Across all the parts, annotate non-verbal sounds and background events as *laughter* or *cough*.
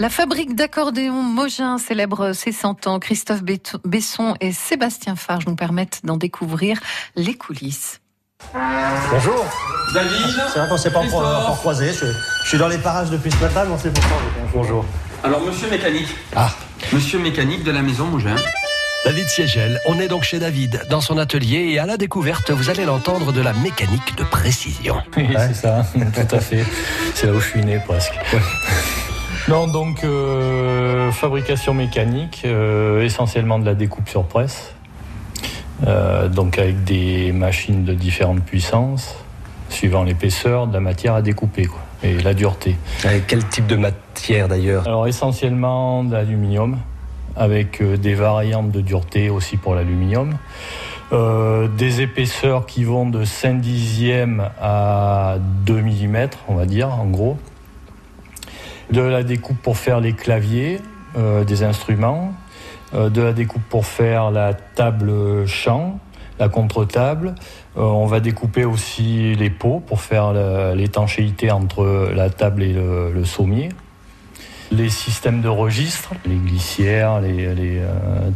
La fabrique d'accordéons Mogin célèbre ses 100 ans. Christophe Besson et Sébastien Farge nous permettent d'en découvrir les coulisses. Bonjour. David. C'est vrai qu'on ne s'est pas encore croisé. Je, suis dans les parages depuis ce matin, mais on sait pourquoi. Bonjour. Alors, monsieur mécanique. Ah. Monsieur mécanique de la maison Mougin. David Siegel, on est donc chez David, dans son atelier, et à la découverte, vous allez l'entendre de la mécanique de précision. Oui, c'est ça, *laughs* tout à fait. C'est là où je suis né presque. Non, donc euh, fabrication mécanique, euh, essentiellement de la découpe sur presse, euh, donc avec des machines de différentes puissances, suivant l'épaisseur de la matière à découper quoi, et la dureté. Avec quel type de matière d'ailleurs? Alors essentiellement de l'aluminium, avec des variantes de dureté aussi pour l'aluminium. des épaisseurs qui vont de 5 dixièmes à 2 mm, on va dire, en gros de la découpe pour faire les claviers euh, des instruments, euh, de la découpe pour faire la table chant, la contre-table. Euh, on va découper aussi les pots pour faire l'étanchéité entre la table et le, sommier. Les systèmes de registre, les glissières, les,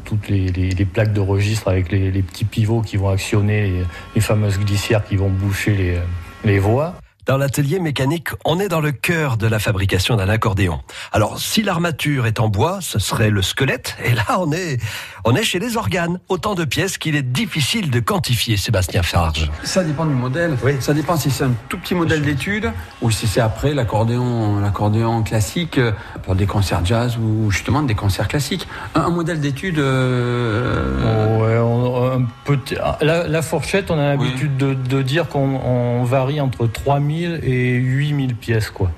toutes les, plaques de registre avec les, petits pivots qui vont actionner les, fameuses glissières qui vont boucher les voies. Dans l'atelier mécanique, on est dans le cœur de la fabrication d'un accordéon. Alors, si l'armature est en bois, ce serait le squelette. Et là, on est, on est chez les organes. Autant de pièces qu'il est difficile de quantifier, Sébastien Farge. Ça dépend du modèle. Oui. Ça dépend si c'est un tout petit modèle d'étude ou si c'est après l'accordéon, l'accordéon classique euh, pour des concerts jazz ou justement des concerts classiques. Un, modèle d'étude. Euh, ouais, un petit. La, fourchette, on a l'habitude de, de, dire qu'on varie entre 3000 et 8000 pièces. Quoi.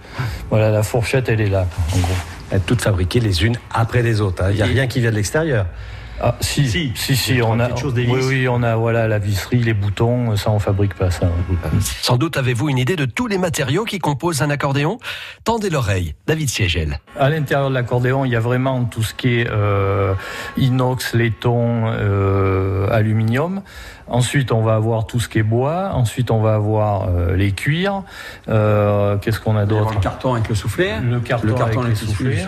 Voilà, la fourchette, elle est là, en gros. Elles toutes fabriquées les unes après les autres. Hein. Il n'y a rien qui vient de l'extérieur. Ah, si, si, si, on a, oui, oui, on a voilà la visserie, les boutons, ça on fabrique pas ça. Sans doute avez-vous une idée de tous les matériaux qui composent un accordéon Tendez l'oreille, David Siegel. À l'intérieur de l'accordéon, il y a vraiment tout ce qui est euh, inox, laiton, euh, aluminium. Ensuite, on va avoir tout ce qui est bois. Ensuite, on va avoir euh, les cuirs. Euh, qu'est-ce qu'on a d'autre Le carton avec le soufflet. Le carton, avec, le soufflet.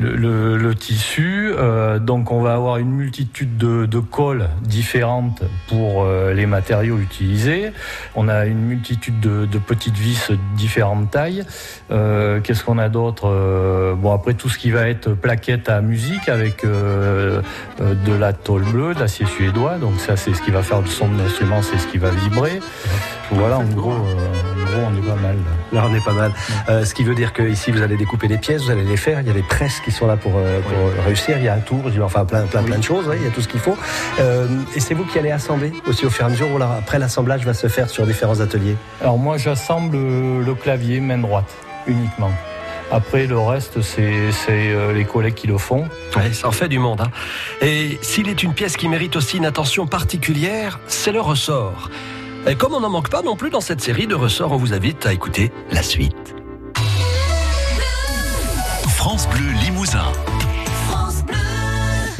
le, tissu. Euh, donc, on va avoir une multitude de, de colles différentes pour les matériaux utilisés. On a une multitude de, de petites vis de différentes tailles. qu'est-ce qu'on a d'autre Bon, après, tout ce qui va être plaquette à musique avec de la tôle bleue, de l'acier suédois. Donc, ça, c'est ce qui va faire le son son de l'instrument, c'est ce qui va vibrer. Voilà, en gros, euh, on est pas mal. Là, on est pas mal. Euh, ce qui veut dire que ici, vous allez découper les pièces, vous allez les faire. Il y a des presses qui sont là pour, euh, réussir. Il y a un tour, enfin plein, plein, plein de choses. il y a tout ce qu'il faut. et c'est vous qui allez assembler aussi au fur et à mesure. Ou après, l'assemblage va se faire sur différents ateliers? Alors moi, j'assemble le clavier main droite uniquement. Après, le reste, c'est euh, les collègues qui le font. ça en fait du monde. Hein. Et s'il est une pièce qui mérite aussi une attention particulière, c'est le ressort. Et comme on n'en manque pas non plus dans cette série de ressorts, on vous invite à écouter la suite. France Bleu Limousin.